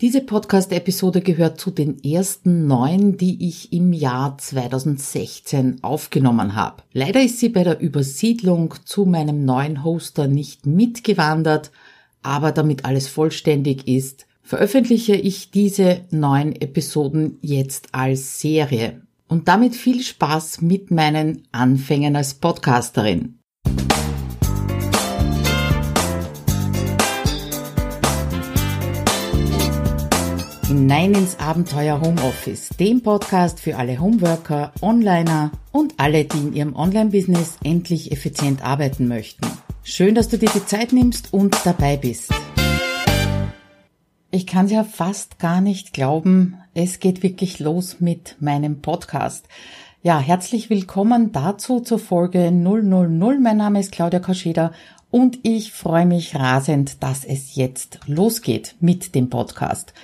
Diese Podcast-Episode gehört zu den ersten neun, die ich im Jahr 2016 aufgenommen habe. Leider ist sie bei der Übersiedlung zu meinem neuen Hoster nicht mitgewandert, aber damit alles vollständig ist, veröffentliche ich diese neun Episoden jetzt als Serie. Und damit viel Spaß mit meinen Anfängen als Podcasterin. Hinein ins Abenteuer Homeoffice, dem Podcast für alle Homeworker, Onliner und alle, die in ihrem Online-Business endlich effizient arbeiten möchten. Schön, dass du dir die Zeit nimmst und dabei bist. Ich kann ja fast gar nicht glauben, es geht wirklich los mit meinem Podcast. Ja, herzlich willkommen dazu zur Folge 000. Mein Name ist Claudia Kascheda und ich freue mich rasend, dass es jetzt losgeht mit dem Podcast.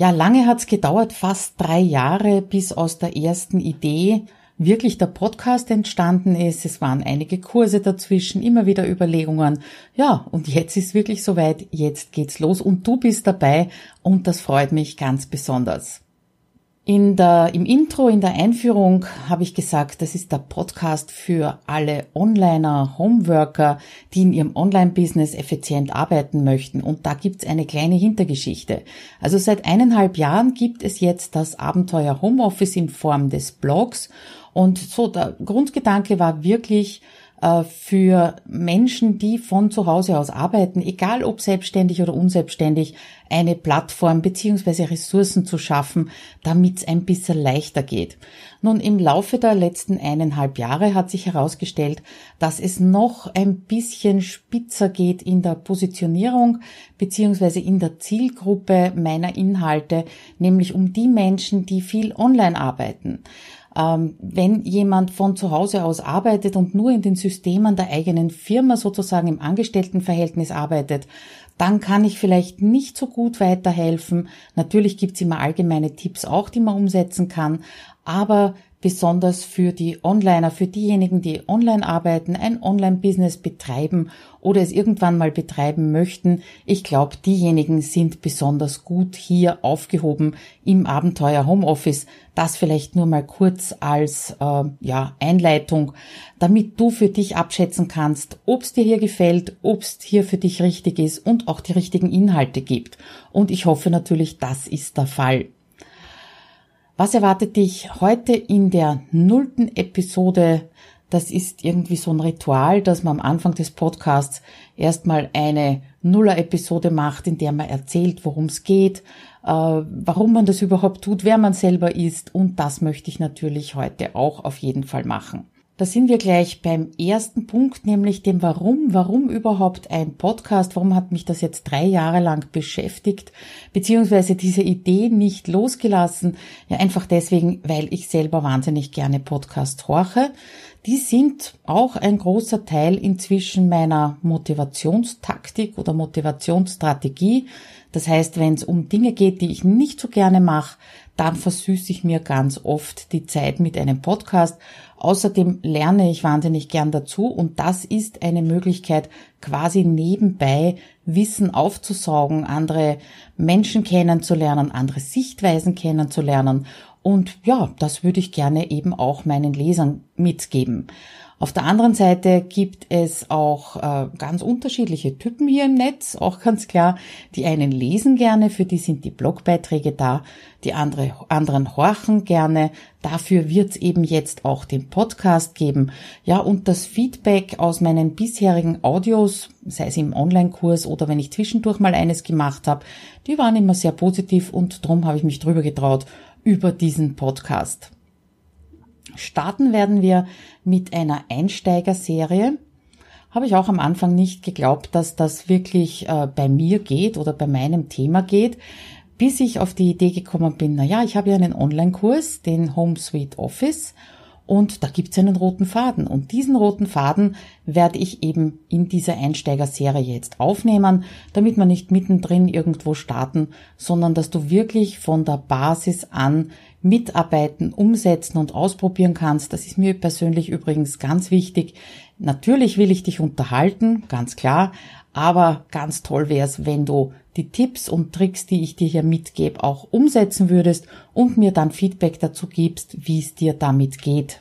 Ja, lange hat's gedauert, fast drei Jahre, bis aus der ersten Idee wirklich der Podcast entstanden ist. Es waren einige Kurse dazwischen, immer wieder Überlegungen. Ja, und jetzt ist wirklich soweit, jetzt geht's los und du bist dabei und das freut mich ganz besonders. In der, Im Intro, in der Einführung habe ich gesagt, das ist der Podcast für alle Onliner, Homeworker, die in ihrem Online-Business effizient arbeiten möchten. Und da gibt's eine kleine Hintergeschichte. Also seit eineinhalb Jahren gibt es jetzt das Abenteuer Homeoffice in Form des Blogs. Und so, der Grundgedanke war wirklich, für Menschen, die von zu Hause aus arbeiten, egal ob selbstständig oder unselbstständig, eine Plattform beziehungsweise Ressourcen zu schaffen, damit es ein bisschen leichter geht. Nun, im Laufe der letzten eineinhalb Jahre hat sich herausgestellt, dass es noch ein bisschen spitzer geht in der Positionierung beziehungsweise in der Zielgruppe meiner Inhalte, nämlich um die Menschen, die viel online arbeiten. Ähm, wenn jemand von zu Hause aus arbeitet und nur in den Systemen der eigenen Firma sozusagen im Angestelltenverhältnis arbeitet, dann kann ich vielleicht nicht so gut weiterhelfen. Natürlich gibt's immer allgemeine Tipps auch, die man umsetzen kann, aber besonders für die Onliner, für diejenigen, die online arbeiten, ein Online-Business betreiben oder es irgendwann mal betreiben möchten. Ich glaube, diejenigen sind besonders gut hier aufgehoben im Abenteuer Homeoffice. Das vielleicht nur mal kurz als äh, ja, Einleitung, damit du für dich abschätzen kannst, ob es dir hier gefällt, ob es hier für dich richtig ist und auch die richtigen Inhalte gibt. Und ich hoffe natürlich, das ist der Fall. Was erwartet dich heute in der nullten Episode? Das ist irgendwie so ein Ritual, dass man am Anfang des Podcasts erstmal eine Nuller-Episode macht, in der man erzählt, worum es geht, äh, warum man das überhaupt tut, wer man selber ist. Und das möchte ich natürlich heute auch auf jeden Fall machen. Da sind wir gleich beim ersten Punkt, nämlich dem Warum. Warum überhaupt ein Podcast? Warum hat mich das jetzt drei Jahre lang beschäftigt, beziehungsweise diese Idee nicht losgelassen? Ja, einfach deswegen, weil ich selber wahnsinnig gerne Podcast horche. Die sind auch ein großer Teil inzwischen meiner Motivationstaktik oder Motivationsstrategie. Das heißt, wenn es um Dinge geht, die ich nicht so gerne mache, dann versüße ich mir ganz oft die Zeit mit einem Podcast. Außerdem lerne ich wahnsinnig gern dazu und das ist eine Möglichkeit, quasi nebenbei Wissen aufzusaugen, andere Menschen kennenzulernen, andere Sichtweisen kennenzulernen. Und ja, das würde ich gerne eben auch meinen Lesern mitgeben. Auf der anderen Seite gibt es auch äh, ganz unterschiedliche Typen hier im Netz, auch ganz klar. Die einen lesen gerne, für die sind die Blogbeiträge da, die andere, anderen horchen gerne. Dafür wird es eben jetzt auch den Podcast geben. Ja, und das Feedback aus meinen bisherigen Audios, sei es im Online-Kurs oder wenn ich zwischendurch mal eines gemacht habe, die waren immer sehr positiv und darum habe ich mich drüber getraut über diesen Podcast. Starten werden wir mit einer Einsteigerserie. Habe ich auch am Anfang nicht geglaubt, dass das wirklich äh, bei mir geht oder bei meinem Thema geht, bis ich auf die Idee gekommen bin, na ja, ich habe ja einen Online-Kurs, den Home Suite Office, und da gibt's einen roten Faden. Und diesen roten Faden werde ich eben in dieser Einsteigerserie jetzt aufnehmen, damit wir nicht mittendrin irgendwo starten, sondern dass du wirklich von der Basis an mitarbeiten, umsetzen und ausprobieren kannst. Das ist mir persönlich übrigens ganz wichtig. Natürlich will ich dich unterhalten, ganz klar, aber ganz toll wäre es, wenn du die Tipps und Tricks, die ich dir hier mitgebe, auch umsetzen würdest und mir dann Feedback dazu gibst, wie es dir damit geht.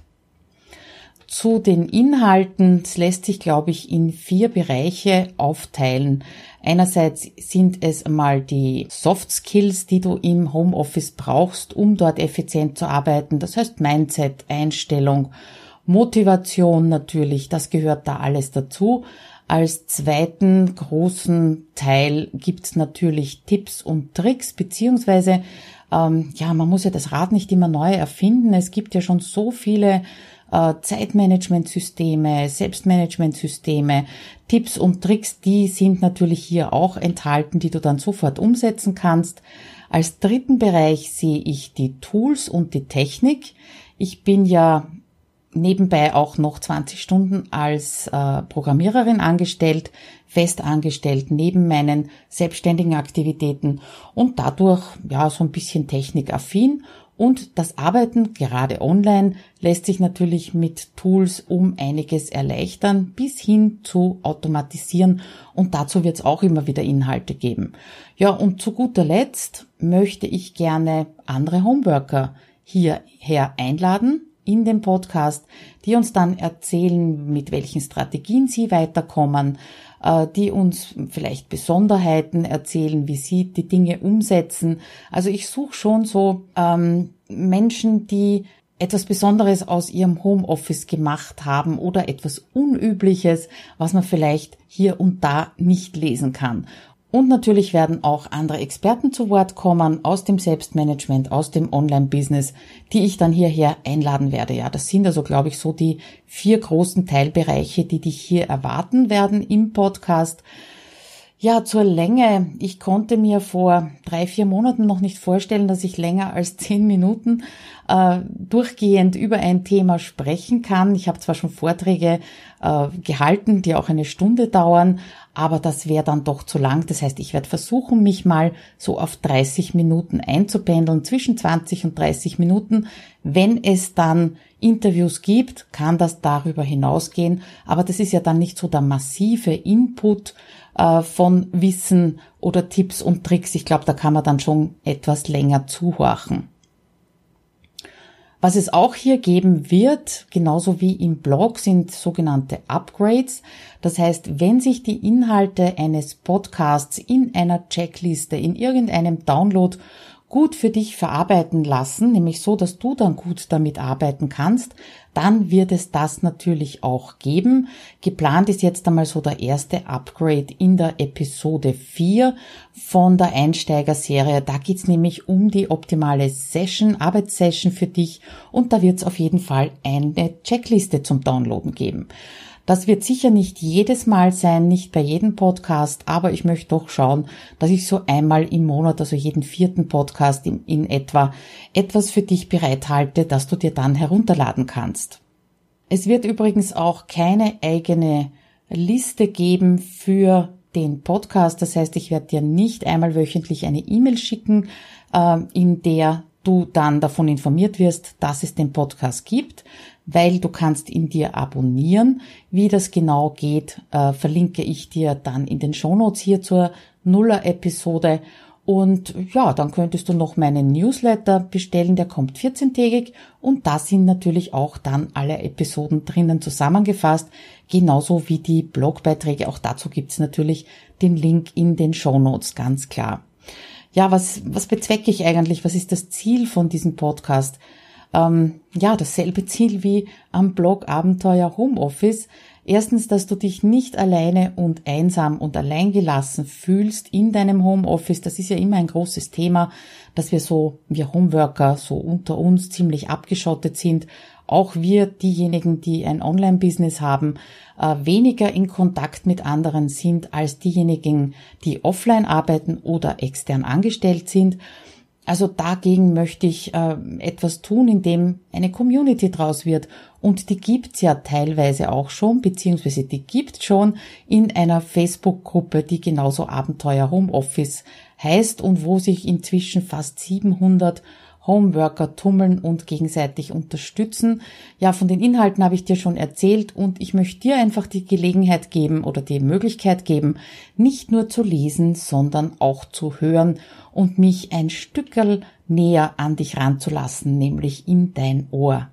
Zu den Inhalten, es lässt sich, glaube ich, in vier Bereiche aufteilen. Einerseits sind es einmal die Soft Skills, die du im Homeoffice brauchst, um dort effizient zu arbeiten. Das heißt Mindset, Einstellung, Motivation natürlich, das gehört da alles dazu. Als zweiten großen Teil gibt's natürlich Tipps und Tricks, beziehungsweise, ähm, ja, man muss ja das Rad nicht immer neu erfinden. Es gibt ja schon so viele äh, Zeitmanagementsysteme, Selbstmanagementsysteme, Tipps und Tricks, die sind natürlich hier auch enthalten, die du dann sofort umsetzen kannst. Als dritten Bereich sehe ich die Tools und die Technik. Ich bin ja nebenbei auch noch 20 Stunden als äh, Programmiererin angestellt, fest angestellt neben meinen selbstständigen Aktivitäten und dadurch ja so ein bisschen technikaffin. Und das Arbeiten gerade online lässt sich natürlich mit Tools um einiges erleichtern bis hin zu automatisieren. Und dazu wird es auch immer wieder Inhalte geben. Ja, und zu guter Letzt möchte ich gerne andere Homeworker hierher einladen in den Podcast, die uns dann erzählen, mit welchen Strategien sie weiterkommen, äh, die uns vielleicht Besonderheiten erzählen, wie sie die Dinge umsetzen. Also ich suche schon so ähm, Menschen, die etwas Besonderes aus ihrem Homeoffice gemacht haben oder etwas Unübliches, was man vielleicht hier und da nicht lesen kann. Und natürlich werden auch andere Experten zu Wort kommen aus dem Selbstmanagement, aus dem Online-Business, die ich dann hierher einladen werde. Ja, das sind also, glaube ich, so die vier großen Teilbereiche, die dich hier erwarten werden im Podcast. Ja, zur Länge. Ich konnte mir vor drei, vier Monaten noch nicht vorstellen, dass ich länger als zehn Minuten äh, durchgehend über ein Thema sprechen kann. Ich habe zwar schon Vorträge äh, gehalten, die auch eine Stunde dauern, aber das wäre dann doch zu lang. Das heißt, ich werde versuchen, mich mal so auf 30 Minuten einzupendeln, zwischen 20 und 30 Minuten. Wenn es dann Interviews gibt, kann das darüber hinausgehen, aber das ist ja dann nicht so der massive Input, äh, von Wissen oder Tipps und Tricks. Ich glaube, da kann man dann schon etwas länger zuhorchen. Was es auch hier geben wird, genauso wie im Blog, sind sogenannte Upgrades. Das heißt, wenn sich die Inhalte eines Podcasts in einer Checkliste, in irgendeinem Download gut für dich verarbeiten lassen, nämlich so, dass du dann gut damit arbeiten kannst, dann wird es das natürlich auch geben. Geplant ist jetzt einmal so der erste Upgrade in der Episode 4 von der Einsteigerserie. Da geht's nämlich um die optimale Session, Arbeitssession für dich und da wird es auf jeden Fall eine Checkliste zum Downloaden geben. Das wird sicher nicht jedes Mal sein, nicht bei jedem Podcast, aber ich möchte doch schauen, dass ich so einmal im Monat, also jeden vierten Podcast in, in etwa, etwas für dich bereithalte, dass du dir dann herunterladen kannst. Es wird übrigens auch keine eigene Liste geben für den Podcast. Das heißt, ich werde dir nicht einmal wöchentlich eine E-Mail schicken, äh, in der du dann davon informiert wirst, dass es den Podcast gibt, weil du kannst ihn dir abonnieren. Wie das genau geht, äh, verlinke ich dir dann in den Shownotes hier zur Nuller-Episode. Und ja, dann könntest du noch meinen Newsletter bestellen, der kommt 14-tägig und da sind natürlich auch dann alle Episoden drinnen zusammengefasst, genauso wie die Blogbeiträge. Auch dazu gibt's natürlich den Link in den Shownotes, ganz klar ja, was, was bezwecke ich eigentlich? Was ist das Ziel von diesem Podcast? Ähm, ja, dasselbe Ziel wie am Blog Abenteuer Homeoffice. Erstens, dass du dich nicht alleine und einsam und alleingelassen fühlst in deinem Homeoffice. Das ist ja immer ein großes Thema, dass wir so, wir Homeworker, so unter uns ziemlich abgeschottet sind auch wir, diejenigen, die ein Online-Business haben, äh, weniger in Kontakt mit anderen sind als diejenigen, die offline arbeiten oder extern angestellt sind. Also dagegen möchte ich äh, etwas tun, indem eine Community draus wird. Und die gibt's ja teilweise auch schon, beziehungsweise die gibt schon in einer Facebook-Gruppe, die genauso Abenteuer Homeoffice heißt und wo sich inzwischen fast 700 Homeworker tummeln und gegenseitig unterstützen. Ja, von den Inhalten habe ich dir schon erzählt und ich möchte dir einfach die Gelegenheit geben oder die Möglichkeit geben, nicht nur zu lesen, sondern auch zu hören und mich ein Stückel näher an dich ranzulassen, nämlich in dein Ohr.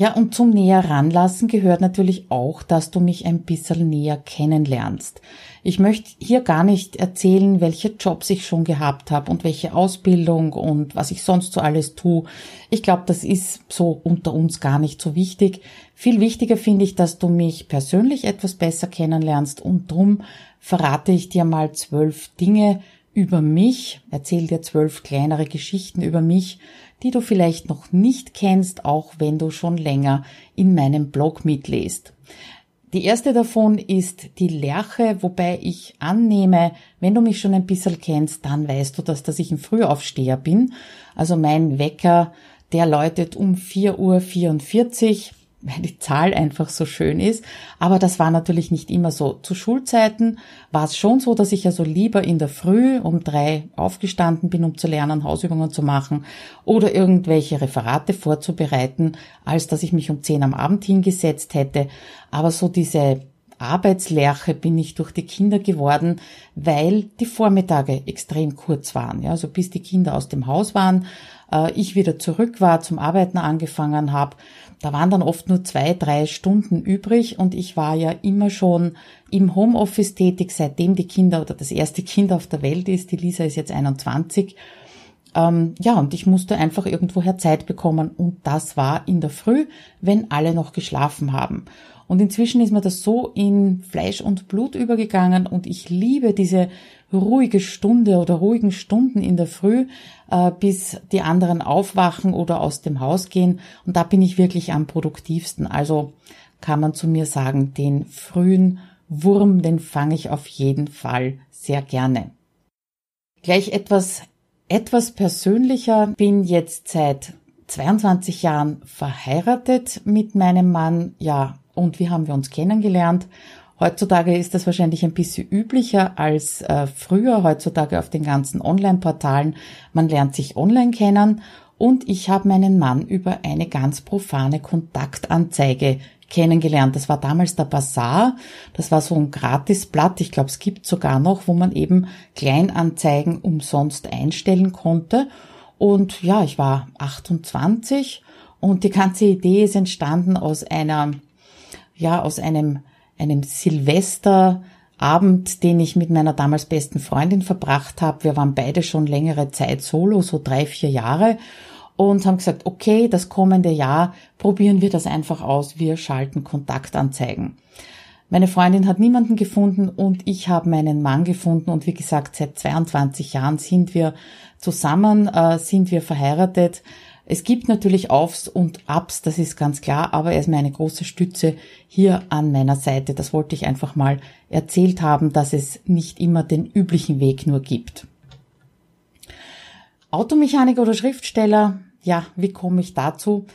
Ja, und zum näher ranlassen gehört natürlich auch, dass du mich ein bisschen näher kennenlernst. Ich möchte hier gar nicht erzählen, welche Jobs ich schon gehabt habe und welche Ausbildung und was ich sonst so alles tue. Ich glaube, das ist so unter uns gar nicht so wichtig. Viel wichtiger finde ich, dass du mich persönlich etwas besser kennenlernst und drum verrate ich dir mal zwölf Dinge über mich, erzähle dir zwölf kleinere Geschichten über mich, die du vielleicht noch nicht kennst, auch wenn du schon länger in meinem Blog mitlest. Die erste davon ist die Lerche, wobei ich annehme, wenn du mich schon ein bisschen kennst, dann weißt du, dass, dass ich ein Frühaufsteher bin. Also mein Wecker, der läutet um 4.44 Uhr weil die Zahl einfach so schön ist. Aber das war natürlich nicht immer so. Zu Schulzeiten war es schon so, dass ich also lieber in der Früh um drei aufgestanden bin, um zu lernen, Hausübungen zu machen oder irgendwelche Referate vorzubereiten, als dass ich mich um zehn am Abend hingesetzt hätte. Aber so diese Arbeitslerche bin ich durch die Kinder geworden, weil die Vormittage extrem kurz waren. Ja, also bis die Kinder aus dem Haus waren, äh, ich wieder zurück war, zum Arbeiten angefangen habe, da waren dann oft nur zwei, drei Stunden übrig und ich war ja immer schon im Homeoffice tätig, seitdem die Kinder oder das erste Kind auf der Welt ist. Die Lisa ist jetzt 21. Ähm, ja, und ich musste einfach irgendwoher Zeit bekommen und das war in der Früh, wenn alle noch geschlafen haben. Und inzwischen ist mir das so in Fleisch und Blut übergegangen und ich liebe diese ruhige Stunde oder ruhigen Stunden in der Früh, äh, bis die anderen aufwachen oder aus dem Haus gehen. Und da bin ich wirklich am produktivsten. Also kann man zu mir sagen, den frühen Wurm, den fange ich auf jeden Fall sehr gerne. Gleich etwas, etwas persönlicher. Bin jetzt seit 22 Jahren verheiratet mit meinem Mann. Ja, und wie haben wir uns kennengelernt? Heutzutage ist das wahrscheinlich ein bisschen üblicher als äh, früher, heutzutage auf den ganzen Online-Portalen. Man lernt sich online kennen und ich habe meinen Mann über eine ganz profane Kontaktanzeige kennengelernt. Das war damals der Bazar. Das war so ein Gratisblatt. Ich glaube, es gibt sogar noch, wo man eben Kleinanzeigen umsonst einstellen konnte. Und ja, ich war 28 und die ganze Idee ist entstanden aus einer ja aus einem, einem Silvesterabend, den ich mit meiner damals besten Freundin verbracht habe. Wir waren beide schon längere Zeit solo, so drei, vier Jahre und haben gesagt, okay, das kommende Jahr probieren wir das einfach aus. Wir schalten Kontaktanzeigen. Meine Freundin hat niemanden gefunden und ich habe meinen Mann gefunden und wie gesagt, seit 22 Jahren sind wir zusammen, äh, sind wir verheiratet es gibt natürlich Aufs und Abs, das ist ganz klar, aber er ist mir eine große Stütze hier an meiner Seite. Das wollte ich einfach mal erzählt haben, dass es nicht immer den üblichen Weg nur gibt. Automechaniker oder Schriftsteller, ja, wie komme ich dazu?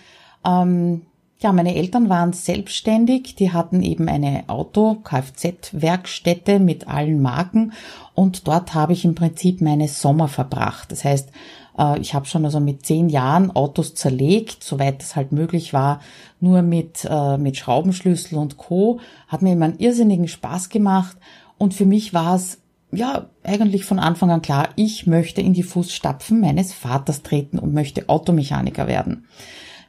Ähm, ja, meine Eltern waren selbstständig, die hatten eben eine Auto-Kfz-Werkstätte mit allen Marken und dort habe ich im Prinzip meine Sommer verbracht. Das heißt, äh, ich habe schon also mit zehn Jahren Autos zerlegt, soweit es halt möglich war, nur mit, äh, mit Schraubenschlüssel und Co. Hat mir immer einen irrsinnigen Spaß gemacht und für mich war es ja eigentlich von Anfang an klar, ich möchte in die Fußstapfen meines Vaters treten und möchte Automechaniker werden.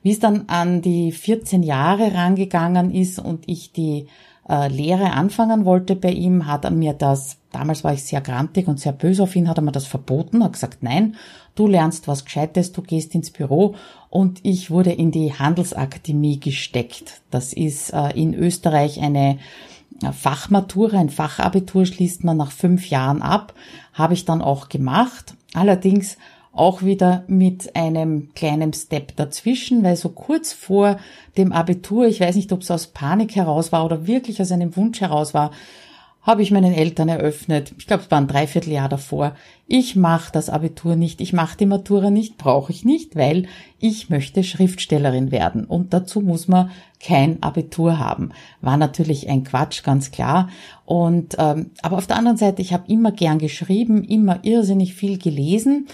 Wie es dann an die 14 Jahre rangegangen ist und ich die äh, Lehre anfangen wollte bei ihm, hat er mir das, damals war ich sehr grantig und sehr böse auf ihn, hat er mir das verboten, hat gesagt, nein, du lernst was Gescheites, du gehst ins Büro und ich wurde in die Handelsakademie gesteckt. Das ist äh, in Österreich eine äh, Fachmatura, ein Fachabitur schließt man nach fünf Jahren ab, habe ich dann auch gemacht. Allerdings auch wieder mit einem kleinen Step dazwischen, weil so kurz vor dem Abitur, ich weiß nicht, ob es aus Panik heraus war oder wirklich aus einem Wunsch heraus war, habe ich meinen Eltern eröffnet, ich glaube, es war ein Dreivierteljahr davor, ich mache das Abitur nicht, ich mache die Matura nicht, brauche ich nicht, weil ich möchte Schriftstellerin werden und dazu muss man kein Abitur haben. War natürlich ein Quatsch, ganz klar. Und ähm, aber auf der anderen Seite, ich habe immer gern geschrieben, immer irrsinnig viel gelesen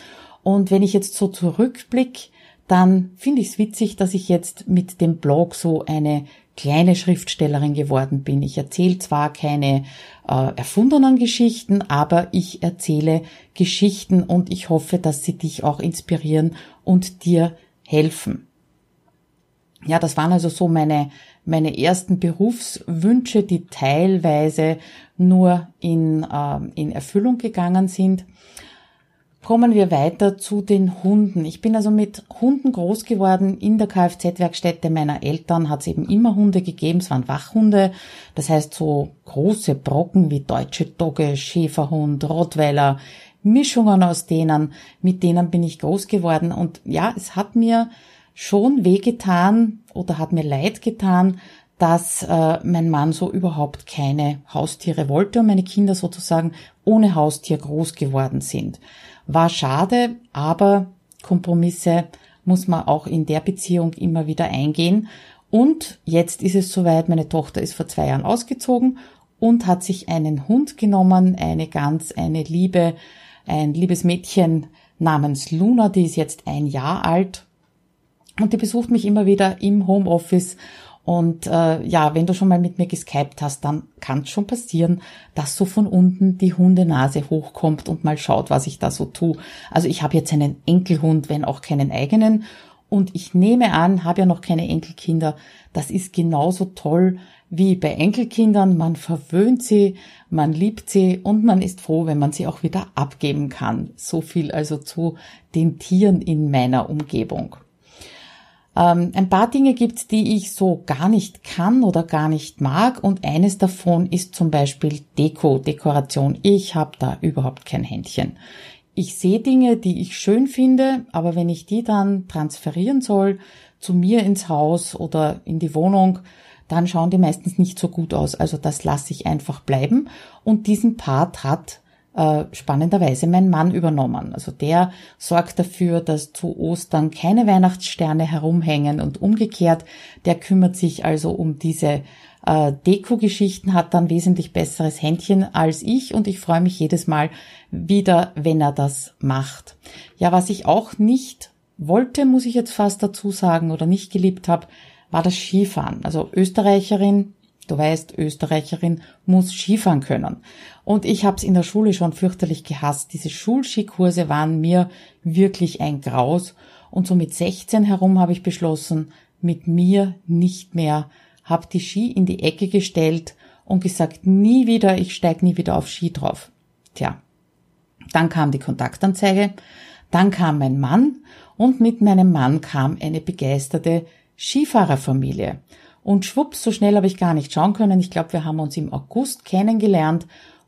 Und wenn ich jetzt so zurückblick, dann finde ich es witzig, dass ich jetzt mit dem Blog so eine kleine Schriftstellerin geworden bin. Ich erzähle zwar keine äh, erfundenen Geschichten, aber ich erzähle Geschichten und ich hoffe, dass sie dich auch inspirieren und dir helfen. Ja, das waren also so meine, meine ersten Berufswünsche, die teilweise nur in, äh, in Erfüllung gegangen sind. Kommen wir weiter zu den Hunden. Ich bin also mit Hunden groß geworden. In der Kfz-Werkstätte meiner Eltern hat es eben immer Hunde gegeben. Es waren Wachhunde. Das heißt so große Brocken wie deutsche Dogge, Schäferhund, Rottweiler, Mischungen aus denen. Mit denen bin ich groß geworden. Und ja, es hat mir schon wehgetan oder hat mir leid getan, dass äh, mein Mann so überhaupt keine Haustiere wollte und meine Kinder sozusagen ohne Haustier groß geworden sind. War schade, aber Kompromisse muss man auch in der Beziehung immer wieder eingehen. Und jetzt ist es soweit, meine Tochter ist vor zwei Jahren ausgezogen und hat sich einen Hund genommen, eine ganz, eine Liebe, ein liebes Mädchen namens Luna, die ist jetzt ein Jahr alt und die besucht mich immer wieder im Homeoffice und äh, ja, wenn du schon mal mit mir geskypt hast, dann kann es schon passieren, dass so von unten die Hundenase hochkommt und mal schaut, was ich da so tue. Also ich habe jetzt einen Enkelhund, wenn auch keinen eigenen. Und ich nehme an, habe ja noch keine Enkelkinder, das ist genauso toll wie bei Enkelkindern. Man verwöhnt sie, man liebt sie und man ist froh, wenn man sie auch wieder abgeben kann. So viel also zu den Tieren in meiner Umgebung. Ähm, ein paar Dinge gibt's, die ich so gar nicht kann oder gar nicht mag und eines davon ist zum Beispiel Deko, Dekoration. Ich habe da überhaupt kein Händchen. Ich sehe Dinge, die ich schön finde, aber wenn ich die dann transferieren soll zu mir ins Haus oder in die Wohnung, dann schauen die meistens nicht so gut aus. Also das lasse ich einfach bleiben. Und diesen Part hat äh, spannenderweise mein Mann übernommen. Also der sorgt dafür, dass zu Ostern keine Weihnachtssterne herumhängen und umgekehrt, der kümmert sich also um diese äh, Deko-Geschichten, hat dann wesentlich besseres Händchen als ich und ich freue mich jedes Mal wieder, wenn er das macht. Ja, was ich auch nicht wollte, muss ich jetzt fast dazu sagen, oder nicht geliebt habe, war das Skifahren. Also Österreicherin, Du weißt, Österreicherin muss Skifahren können. Und ich habe es in der Schule schon fürchterlich gehasst. Diese Schulskikurse waren mir wirklich ein Graus. Und so mit 16 herum habe ich beschlossen, mit mir nicht mehr, habe die Ski in die Ecke gestellt und gesagt, nie wieder, ich steig nie wieder auf Ski drauf. Tja, dann kam die Kontaktanzeige, dann kam mein Mann und mit meinem Mann kam eine begeisterte Skifahrerfamilie. Und schwupps, so schnell habe ich gar nicht schauen können. Ich glaube, wir haben uns im August kennengelernt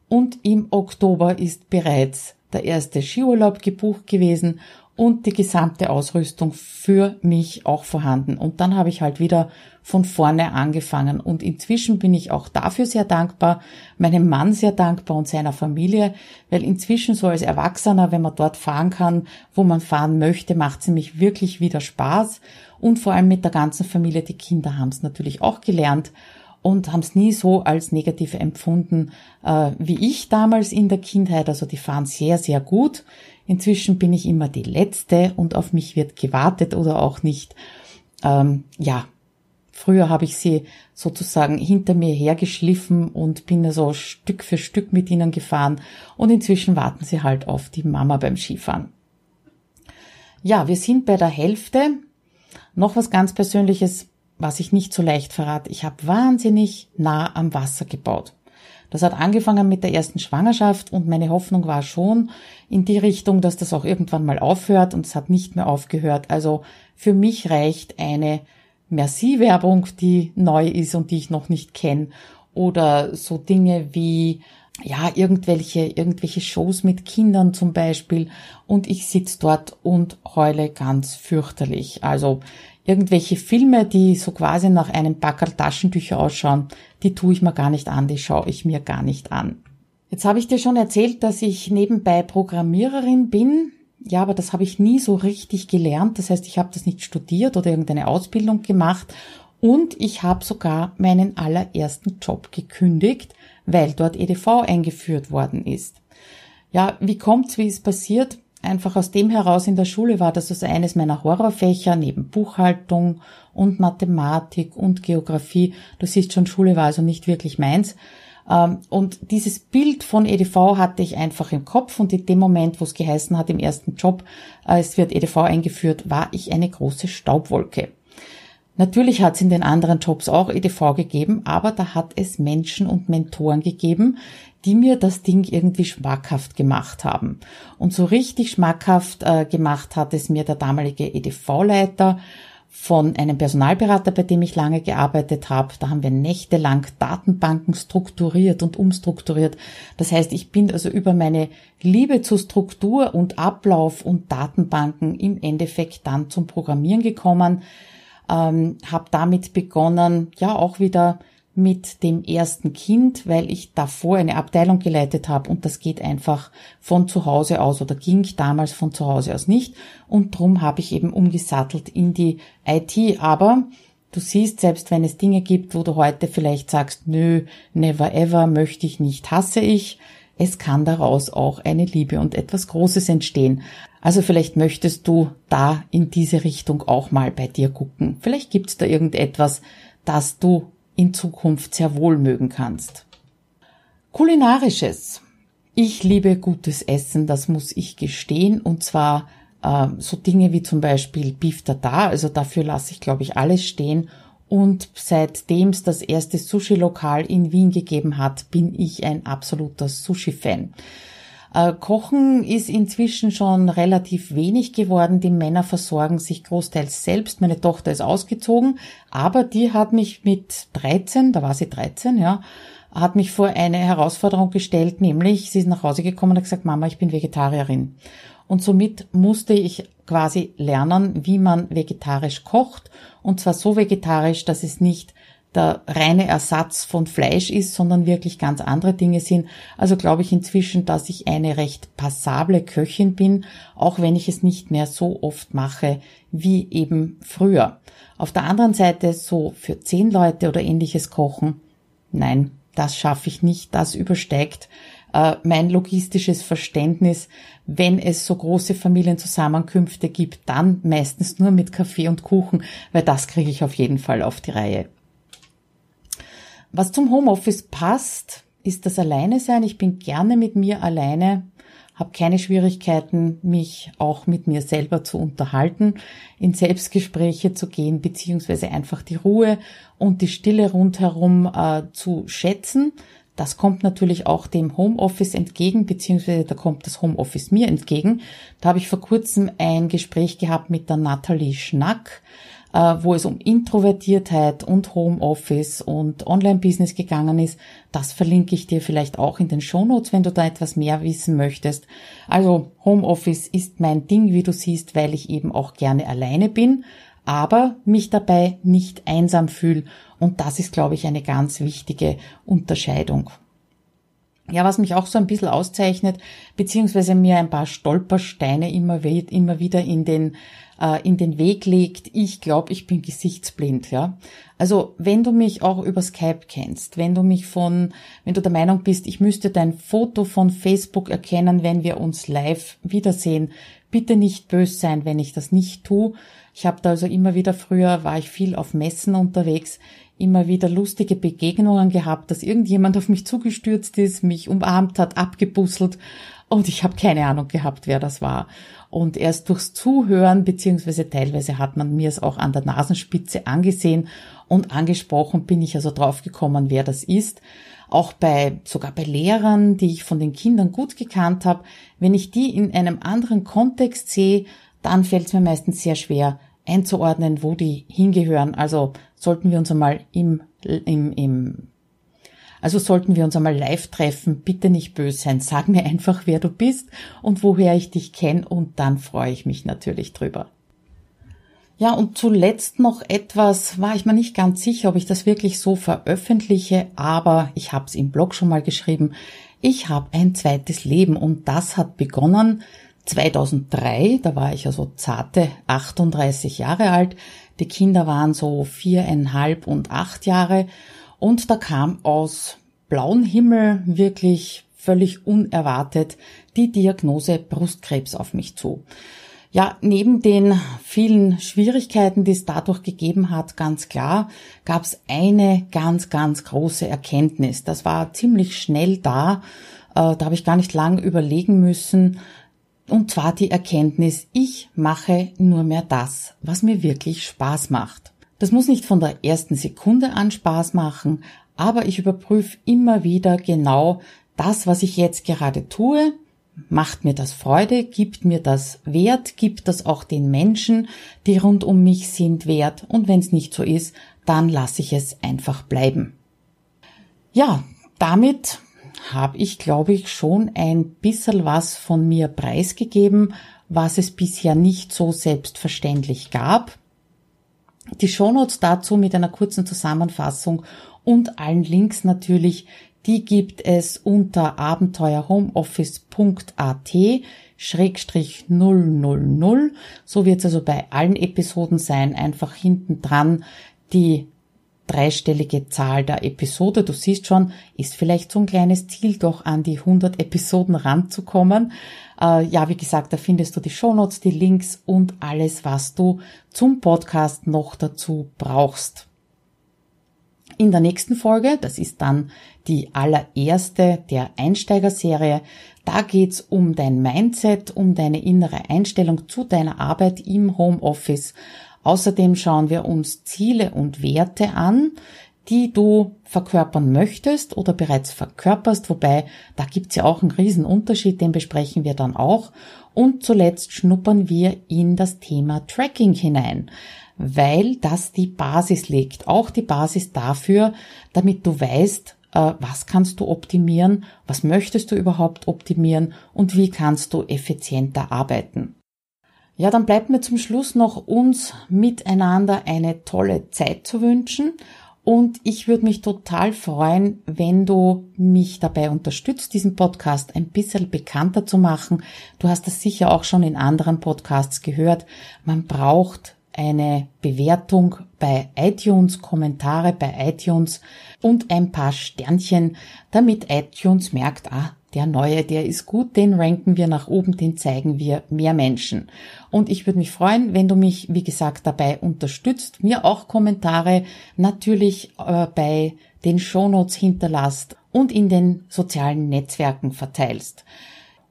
und im Oktober ist bereits der erste Skiurlaub gebucht gewesen und die gesamte Ausrüstung für mich auch vorhanden. Und dann habe ich halt wieder von vorne angefangen. Und inzwischen bin ich auch dafür sehr dankbar, meinem Mann sehr dankbar und seiner Familie, weil inzwischen so als Erwachsener, wenn man dort fahren kann, wo man fahren möchte, macht es nämlich wirklich wieder Spaß. Und vor allem mit der ganzen Familie, die Kinder haben es natürlich auch gelernt und haben es nie so als negativ empfunden äh, wie ich damals in der Kindheit. Also die fahren sehr, sehr gut. Inzwischen bin ich immer die Letzte und auf mich wird gewartet oder auch nicht. Ähm, ja, früher habe ich sie sozusagen hinter mir hergeschliffen und bin also Stück für Stück mit ihnen gefahren und inzwischen warten sie halt auf die Mama beim Skifahren. Ja, wir sind bei der Hälfte. Noch was ganz Persönliches, was ich nicht so leicht verrate. Ich habe wahnsinnig nah am Wasser gebaut. Das hat angefangen mit der ersten Schwangerschaft und meine Hoffnung war schon in die Richtung, dass das auch irgendwann mal aufhört und es hat nicht mehr aufgehört. Also für mich reicht eine Merci-Werbung, die neu ist und die ich noch nicht kenne oder so Dinge wie ja, irgendwelche, irgendwelche Shows mit Kindern zum Beispiel und ich sitz dort und heule ganz fürchterlich. Also irgendwelche Filme, die so quasi nach einem Packerl Taschentücher ausschauen, die tue ich mir gar nicht an, die schaue ich mir gar nicht an. Jetzt habe ich dir schon erzählt, dass ich nebenbei Programmiererin bin. Ja, aber das habe ich nie so richtig gelernt. Das heißt, ich habe das nicht studiert oder irgendeine Ausbildung gemacht. Und ich habe sogar meinen allerersten Job gekündigt, weil dort EDV eingeführt worden ist. Ja, wie kommt's, wie es passiert? einfach aus dem heraus in der Schule war das also eines meiner Horrorfächer neben Buchhaltung und Mathematik und Geografie. Du siehst schon, Schule war also nicht wirklich meins. Ähm, und dieses Bild von EDV hatte ich einfach im Kopf und in dem Moment, wo es geheißen hat im ersten Job, äh, es wird EDV eingeführt, war ich eine große Staubwolke. Natürlich hat es in den anderen Jobs auch EDV gegeben, aber da hat es Menschen und Mentoren gegeben, die mir das Ding irgendwie schmackhaft gemacht haben. Und so richtig schmackhaft äh, gemacht hat es mir der damalige EDV-Leiter von einem Personalberater, bei dem ich lange gearbeitet habe. Da haben wir nächtelang Datenbanken strukturiert und umstrukturiert. Das heißt, ich bin also über meine Liebe zu Struktur und Ablauf und Datenbanken im Endeffekt dann zum Programmieren gekommen ähm, habe damit begonnen, ja auch wieder mit dem ersten Kind, weil ich davor eine Abteilung geleitet habe und das geht einfach von zu Hause aus oder ging damals von zu Hause aus nicht und drum habe ich eben umgesattelt in die IT. Aber du siehst, selbst wenn es Dinge gibt, wo du heute vielleicht sagst, nö, never ever, möchte ich nicht, hasse ich, es kann daraus auch eine Liebe und etwas Großes entstehen. Also vielleicht möchtest du da in diese Richtung auch mal bei dir gucken. Vielleicht gibt's da irgendetwas, das du in Zukunft sehr wohl mögen kannst. Kulinarisches. Ich liebe gutes Essen, das muss ich gestehen, und zwar äh, so Dinge wie zum Beispiel Beef Tartar, also dafür lasse ich, glaube ich, alles stehen. Und seitdem es das erste Sushi-Lokal in Wien gegeben hat, bin ich ein absoluter Sushi-Fan. Äh, Kochen ist inzwischen schon relativ wenig geworden. Die Männer versorgen sich großteils selbst. Meine Tochter ist ausgezogen, aber die hat mich mit 13, da war sie 13, ja, hat mich vor eine Herausforderung gestellt, nämlich sie ist nach Hause gekommen und hat gesagt, Mama, ich bin Vegetarierin. Und somit musste ich quasi lernen, wie man vegetarisch kocht. Und zwar so vegetarisch, dass es nicht der reine Ersatz von Fleisch ist, sondern wirklich ganz andere Dinge sind. Also glaube ich inzwischen, dass ich eine recht passable Köchin bin, auch wenn ich es nicht mehr so oft mache wie eben früher. Auf der anderen Seite so für zehn Leute oder ähnliches kochen, nein, das schaffe ich nicht, das übersteigt äh, mein logistisches Verständnis. Wenn es so große Familienzusammenkünfte gibt, dann meistens nur mit Kaffee und Kuchen, weil das kriege ich auf jeden Fall auf die Reihe. Was zum Homeoffice passt, ist das Alleine sein. Ich bin gerne mit mir alleine, habe keine Schwierigkeiten, mich auch mit mir selber zu unterhalten, in Selbstgespräche zu gehen, beziehungsweise einfach die Ruhe und die Stille rundherum äh, zu schätzen. Das kommt natürlich auch dem Homeoffice entgegen, beziehungsweise da kommt das Homeoffice mir entgegen. Da habe ich vor kurzem ein Gespräch gehabt mit der Nathalie Schnack wo es um Introvertiertheit und Homeoffice und Online-Business gegangen ist. Das verlinke ich dir vielleicht auch in den Shownotes, wenn du da etwas mehr wissen möchtest. Also Homeoffice ist mein Ding, wie du siehst, weil ich eben auch gerne alleine bin, aber mich dabei nicht einsam fühle. Und das ist, glaube ich, eine ganz wichtige Unterscheidung. Ja, was mich auch so ein bisschen auszeichnet, beziehungsweise mir ein paar Stolpersteine immer, immer wieder in den äh, in den Weg legt, ich glaube, ich bin gesichtsblind, ja. Also, wenn du mich auch über Skype kennst, wenn du mich von, wenn du der Meinung bist, ich müsste dein Foto von Facebook erkennen, wenn wir uns live wiedersehen, bitte nicht bös sein, wenn ich das nicht tue. Ich habe da also immer wieder früher war ich viel auf Messen unterwegs, immer wieder lustige Begegnungen gehabt, dass irgendjemand auf mich zugestürzt ist, mich umarmt hat, abgebusselt und ich habe keine Ahnung gehabt, wer das war. Und erst durchs Zuhören, beziehungsweise teilweise hat man mir es auch an der Nasenspitze angesehen und angesprochen bin ich also draufgekommen, wer das ist. Auch bei, sogar bei Lehrern, die ich von den Kindern gut gekannt habe, wenn ich die in einem anderen Kontext sehe, dann fällt es mir meistens sehr schwer einzuordnen, wo die hingehören. Also sollten wir uns einmal im, im, im also sollten wir uns einmal live treffen, bitte nicht böse sein. Sag mir einfach, wer du bist und woher ich dich kenne und dann freue ich mich natürlich drüber. Ja, und zuletzt noch etwas, war ich mir nicht ganz sicher, ob ich das wirklich so veröffentliche, aber ich habe es im Blog schon mal geschrieben. Ich habe ein zweites Leben und das hat begonnen 2003, da war ich also zarte 38 Jahre alt. Die Kinder waren so viereinhalb und acht Jahre und da kam aus blauen Himmel wirklich völlig unerwartet die Diagnose Brustkrebs auf mich zu. Ja, neben den vielen Schwierigkeiten, die es dadurch gegeben hat, ganz klar, gab es eine ganz, ganz große Erkenntnis. Das war ziemlich schnell da. Äh, da habe ich gar nicht lang überlegen müssen. Und zwar die Erkenntnis, ich mache nur mehr das, was mir wirklich Spaß macht. Das muss nicht von der ersten Sekunde an Spaß machen, aber ich überprüfe immer wieder genau das, was ich jetzt gerade tue, Macht mir das Freude? Gibt mir das Wert? Gibt das auch den Menschen, die rund um mich sind, Wert? Und wenn es nicht so ist, dann lasse ich es einfach bleiben. Ja, damit habe ich, glaube ich, schon ein bisschen was von mir preisgegeben, was es bisher nicht so selbstverständlich gab. Die Shownotes dazu mit einer kurzen Zusammenfassung und allen Links natürlich die gibt es unter abenteuerhomeoffice.at Schrägstrich 000. So wird es also bei allen Episoden sein. Einfach hinten dran die dreistellige Zahl der Episode. Du siehst schon, ist vielleicht so ein kleines Ziel, doch an die 100 Episoden ranzukommen. Äh, ja, wie gesagt, da findest du die Shownotes, die Links und alles, was du zum Podcast noch dazu brauchst. In der nächsten Folge, das ist dann die allererste der Einsteigerserie, da geht's um dein Mindset, um deine innere Einstellung zu deiner Arbeit im Homeoffice. Außerdem schauen wir uns Ziele und Werte an, die du verkörpern möchtest oder bereits verkörperst, wobei da gibt's ja auch einen riesen Unterschied, den besprechen wir dann auch. Und zuletzt schnuppern wir in das Thema Tracking hinein weil das die Basis legt, auch die Basis dafür, damit du weißt, äh, was kannst du optimieren, was möchtest du überhaupt optimieren und wie kannst du effizienter arbeiten. Ja, dann bleibt mir zum Schluss noch uns miteinander eine tolle Zeit zu wünschen und ich würde mich total freuen, wenn du mich dabei unterstützt, diesen Podcast ein bisschen bekannter zu machen. Du hast das sicher auch schon in anderen Podcasts gehört. Man braucht eine Bewertung bei iTunes, Kommentare bei iTunes und ein paar Sternchen, damit iTunes merkt, ah, der neue, der ist gut, den ranken wir nach oben, den zeigen wir mehr Menschen. Und ich würde mich freuen, wenn du mich, wie gesagt, dabei unterstützt, mir auch Kommentare natürlich äh, bei den Shownotes hinterlasst und in den sozialen Netzwerken verteilst.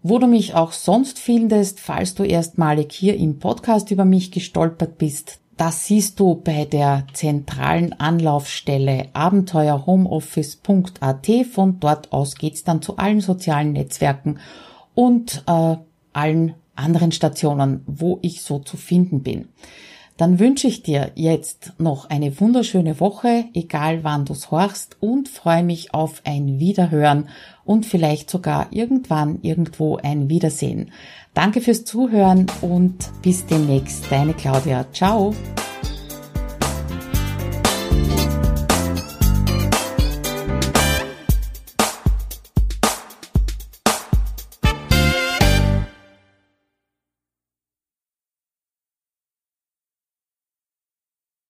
Wo du mich auch sonst findest, falls du erstmalig hier im Podcast über mich gestolpert bist, das siehst du bei der zentralen Anlaufstelle abenteuerhomeoffice.at. Von dort aus geht's dann zu allen sozialen Netzwerken und äh, allen anderen Stationen, wo ich so zu finden bin dann wünsche ich dir jetzt noch eine wunderschöne Woche, egal wann du's horchst und freue mich auf ein Wiederhören und vielleicht sogar irgendwann irgendwo ein Wiedersehen. Danke fürs Zuhören und bis demnächst, deine Claudia. Ciao.